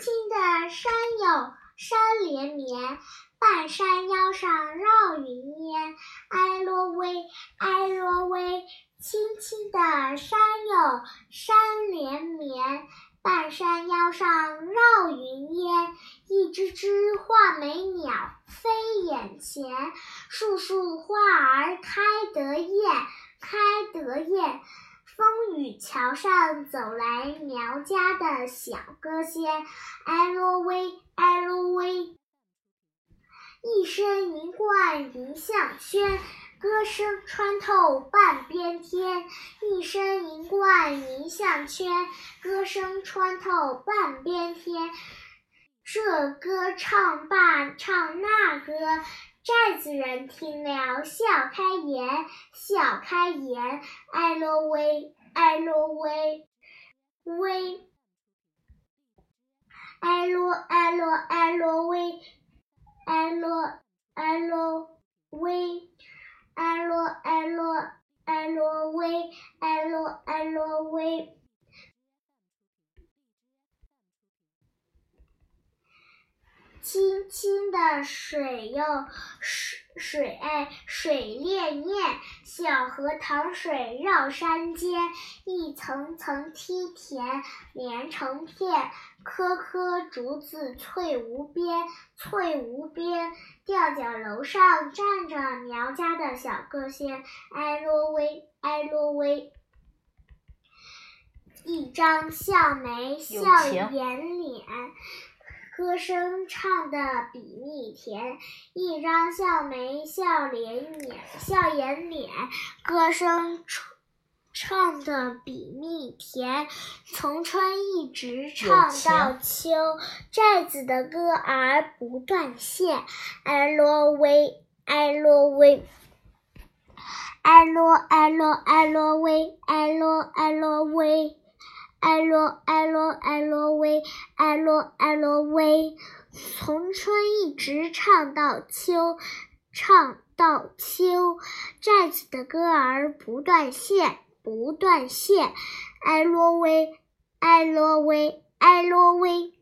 青的山有山连绵，半山腰上绕云烟。哎啰喂，哎啰喂，青青的山有山连绵，半山腰上绕云烟。一只只画眉鸟飞眼前，树树花儿开得艳，开得艳。风雨桥上走来苗家的小歌仙，哎啰喂，哎啰喂，一身银冠银项圈，歌声穿透半边天。一身银冠银项圈，歌声穿透半边天。这歌唱罢唱那歌。寨子人听了笑开颜，笑开颜。哎啰喂，哎啰喂，喂。哎啰哎啰哎啰喂，哎啰哎啰喂，哎啰哎啰哎啰喂，哎啰哎啰喂。清清的水哟，水水哎，水潋滟，小河淌水绕山间，一层层梯田连成片，棵棵竹子翠无边，翠无边。吊脚楼上站着苗家的小歌仙，哎啰喂，哎啰喂，一张笑眉笑眼脸。歌声唱得比蜜甜，一张笑眉笑脸脸笑颜脸，歌声唱唱得比蜜甜，从春一直唱到秋，寨子的歌儿不断线，哎啰喂，哎啰喂，哎啰哎啰哎啰喂，哎啰哎啰喂。哎啰哎啰哎啰喂，哎啰哎啰喂，从春一直唱到秋，唱到秋，寨子的歌儿不断线，不断线，哎啰喂，哎啰喂，哎啰喂。